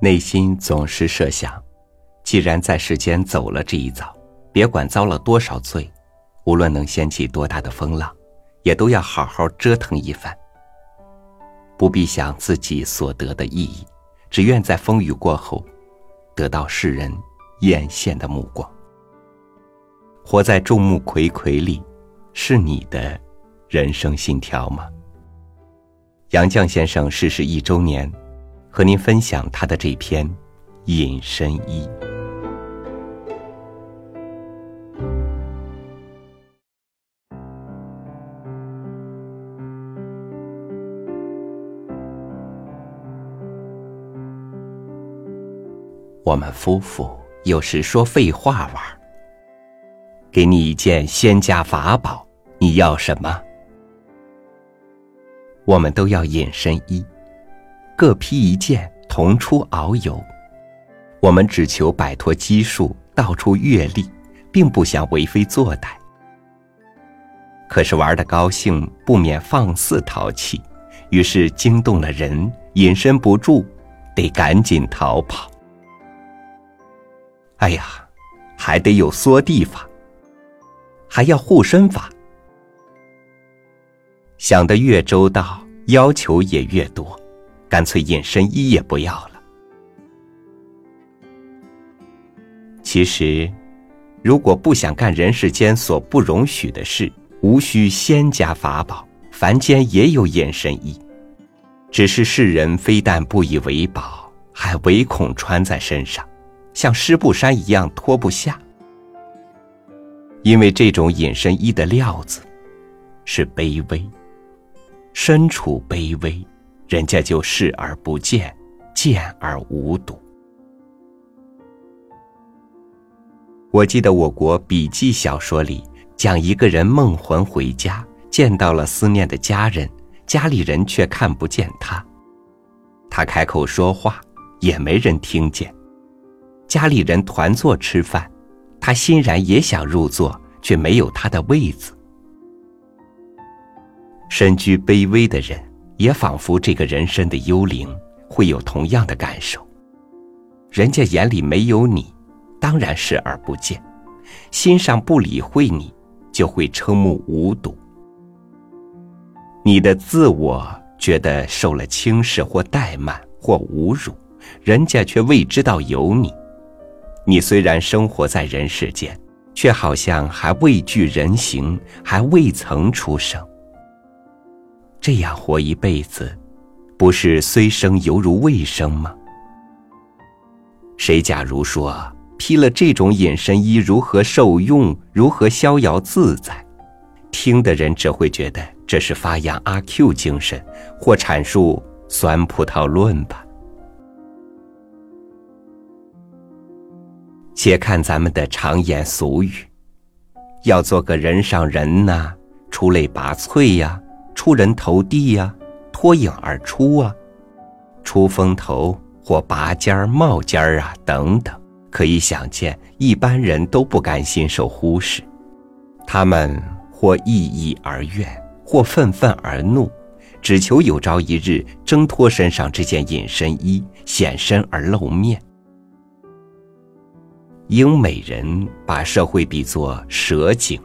内心总是设想，既然在世间走了这一遭，别管遭了多少罪，无论能掀起多大的风浪，也都要好好折腾一番。不必想自己所得的意义，只愿在风雨过后，得到世人艳羡的目光。活在众目睽睽里，是你的人生信条吗？杨绛先生逝世一周年，和您分享他的这篇《隐身衣》。我们夫妇有时说废话玩给你一件仙家法宝，你要什么？我们都要隐身衣，各披一件，同出遨游。我们只求摆脱拘束，到处阅历，并不想为非作歹。可是玩的高兴，不免放肆淘气，于是惊动了人，隐身不住，得赶紧逃跑。哎呀，还得有缩地法，还要护身法。想得越周到，要求也越多，干脆隐身衣也不要了。其实，如果不想干人世间所不容许的事，无需仙家法宝，凡间也有隐身衣，只是世人非但不以为宝，还唯恐穿在身上，像湿布衫一样脱不下。因为这种隐身衣的料子，是卑微。身处卑微，人家就视而不见，见而无睹。我记得我国笔记小说里讲一个人梦魂回家，见到了思念的家人，家里人却看不见他。他开口说话，也没人听见。家里人团坐吃饭，他欣然也想入座，却没有他的位子。身居卑微的人，也仿佛这个人生的幽灵，会有同样的感受。人家眼里没有你，当然视而不见；心上不理会你，就会瞠目无睹。你的自我觉得受了轻视或怠慢或侮辱，人家却未知道有你。你虽然生活在人世间，却好像还未具人形，还未曾出生。这样活一辈子，不是虽生犹如未生吗？谁假如说披了这种隐身衣如何受用，如何逍遥自在？听的人只会觉得这是发扬阿 Q 精神，或阐述酸葡萄论吧。且看咱们的常言俗语：要做个人上人呐，出类拔萃呀。出人头地呀，脱颖而出啊，出风头或拔尖儿、冒尖儿啊，等等，可以想见，一般人都不甘心受忽视，他们或异议而怨，或愤愤而怒，只求有朝一日挣脱身上这件隐身衣，显身而露面。英美人把社会比作蛇井，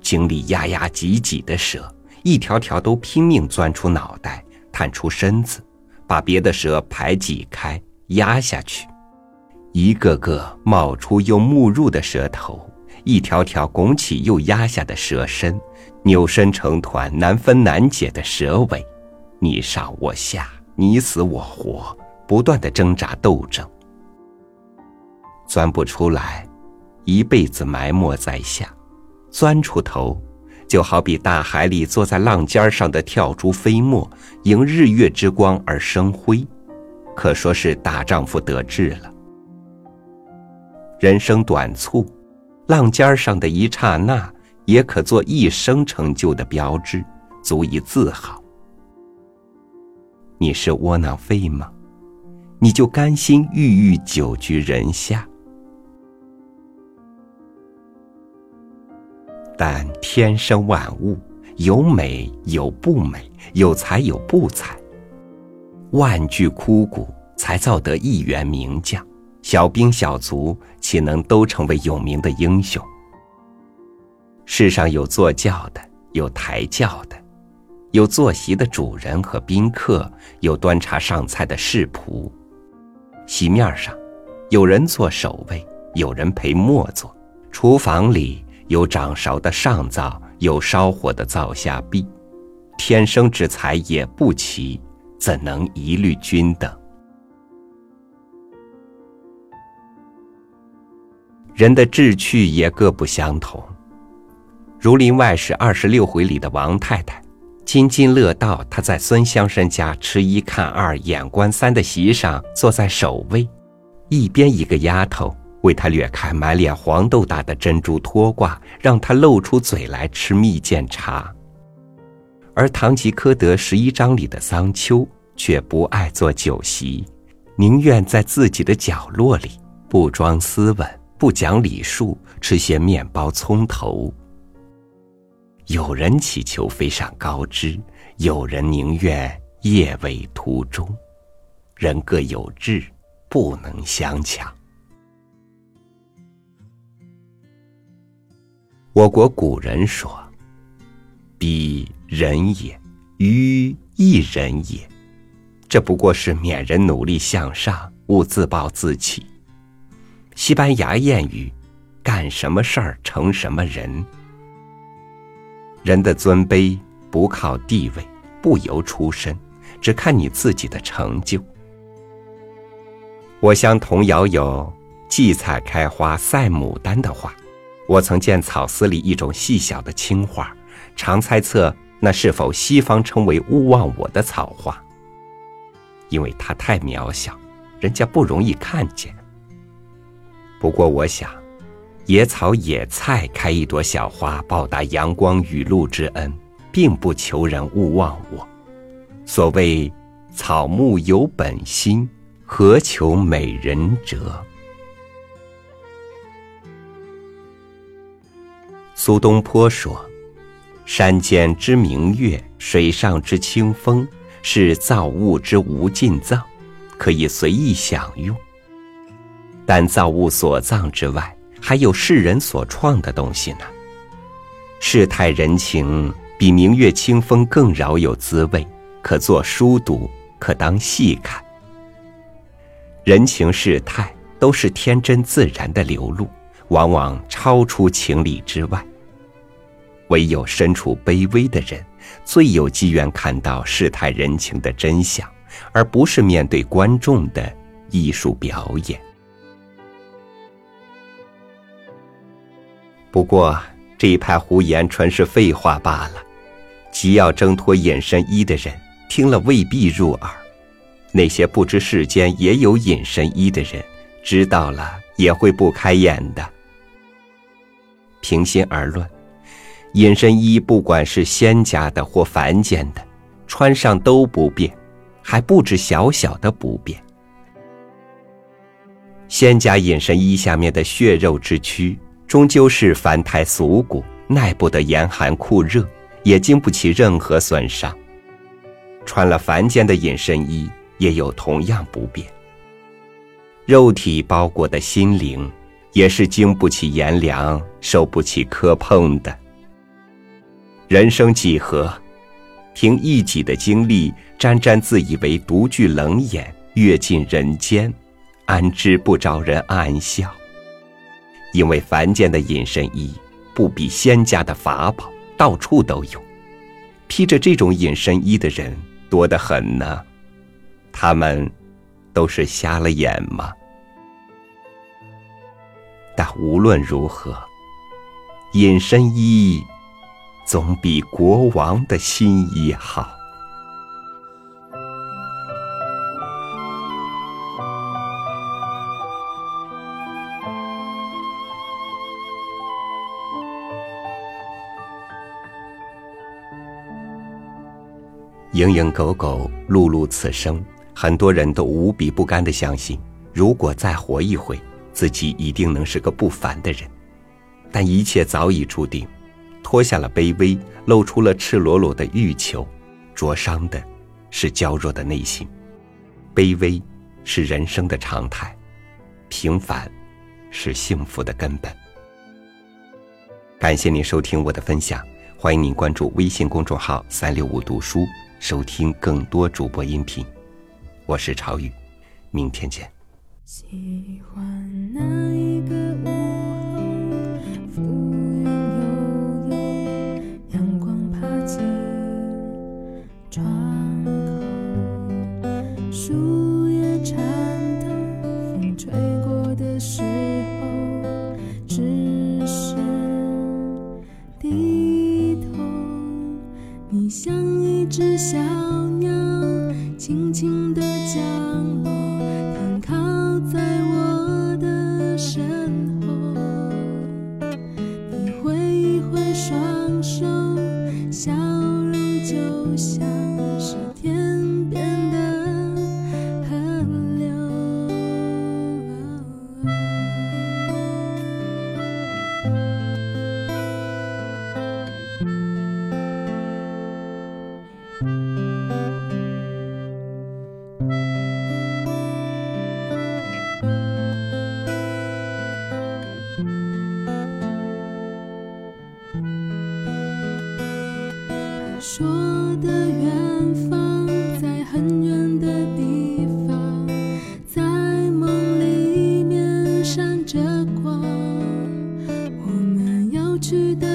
井里压压挤挤的蛇。一条条都拼命钻出脑袋，探出身子，把别的蛇排挤开，压下去。一个个冒出又没入的蛇头，一条条拱起又压下的蛇身，扭身成团难分难解的蛇尾，你上我下，你死我活，不断的挣扎斗争，钻不出来，一辈子埋没在下；钻出头。就好比大海里坐在浪尖上的跳珠飞沫，迎日月之光而生辉，可说是大丈夫得志了。人生短促，浪尖上的一刹那，也可做一生成就的标志，足以自豪。你是窝囊废吗？你就甘心郁郁久居人下？但天生万物，有美有不美，有才有不才。万具枯骨，才造得一员名将，小兵小卒岂能都成为有名的英雄？世上有坐轿的，有抬轿的，有坐席的主人和宾客，有端茶上菜的侍仆。席面上，有人做守卫，有人陪末座；厨房里有掌勺的上灶，有烧火的灶下婢。天生之才也不齐，怎能一律均等？人的志趣也各不相同。《儒林外史》二十六回里的王太太，津津乐道。她在孙香山家吃一看二眼观三的席上坐在首位，一边一个丫头为他掠开满脸黄豆大的珍珠托挂，让他露出嘴来吃蜜饯茶。而《堂吉诃德》十一章里的桑丘却不爱做酒席，宁愿在自己的角落里不装斯文、不讲礼数，吃些面包、葱头。有人祈求飞上高枝，有人宁愿夜尾途中。人各有志，不能相抢。我国古人说：“彼人也，于亦人也。”这不过是勉人努力向上，勿自暴自弃。西班牙谚语：“干什么事儿成什么人。”人的尊卑不靠地位，不由出身，只看你自己的成就。我乡童谣有“荠菜开花赛牡丹”的话，我曾见草丝里一种细小的青花，常猜测那是否西方称为“勿忘我”的草花，因为它太渺小，人家不容易看见。不过我想。野草野菜开一朵小花，报答阳光雨露之恩，并不求人勿忘我。所谓草木有本心，何求美人折？苏东坡说：“山间之明月，水上之清风，是造物之无尽藏，可以随意享用。但造物所藏之外。”还有世人所创的东西呢。世态人情比明月清风更饶有滋味，可做书读，可当戏看。人情世态都是天真自然的流露，往往超出情理之外。唯有身处卑微的人，最有机缘看到世态人情的真相，而不是面对观众的艺术表演。不过这一派胡言纯是废话罢了。急要挣脱隐身衣的人，听了未必入耳；那些不知世间也有隐身衣的人，知道了也会不开眼的。平心而论，隐身衣不管是仙家的或凡间的，穿上都不便，还不止小小的不便。仙家隐身衣下面的血肉之躯。终究是凡胎俗骨，耐不得严寒酷热，也经不起任何损伤。穿了凡间的隐身衣，也有同样不便。肉体包裹的心灵，也是经不起炎凉，受不起磕碰的。人生几何？凭一己的经历，沾沾自以为独具冷眼，阅尽人间，安知不招人暗笑？因为凡间的隐身衣不比仙家的法宝，到处都有。披着这种隐身衣的人多得很呢，他们都是瞎了眼吗？但无论如何，隐身衣总比国王的新衣好。蝇营狗苟，碌碌此生，很多人都无比不甘的相信，如果再活一回，自己一定能是个不凡的人。但一切早已注定，脱下了卑微，露出了赤裸裸的欲求，灼伤的是娇弱的内心。卑微是人生的常态，平凡是幸福的根本。感谢您收听我的分享，欢迎您关注微信公众号“三六五读书”，收听更多主播音频。我是朝雨，明天见。喜欢那一个我窗我们要去的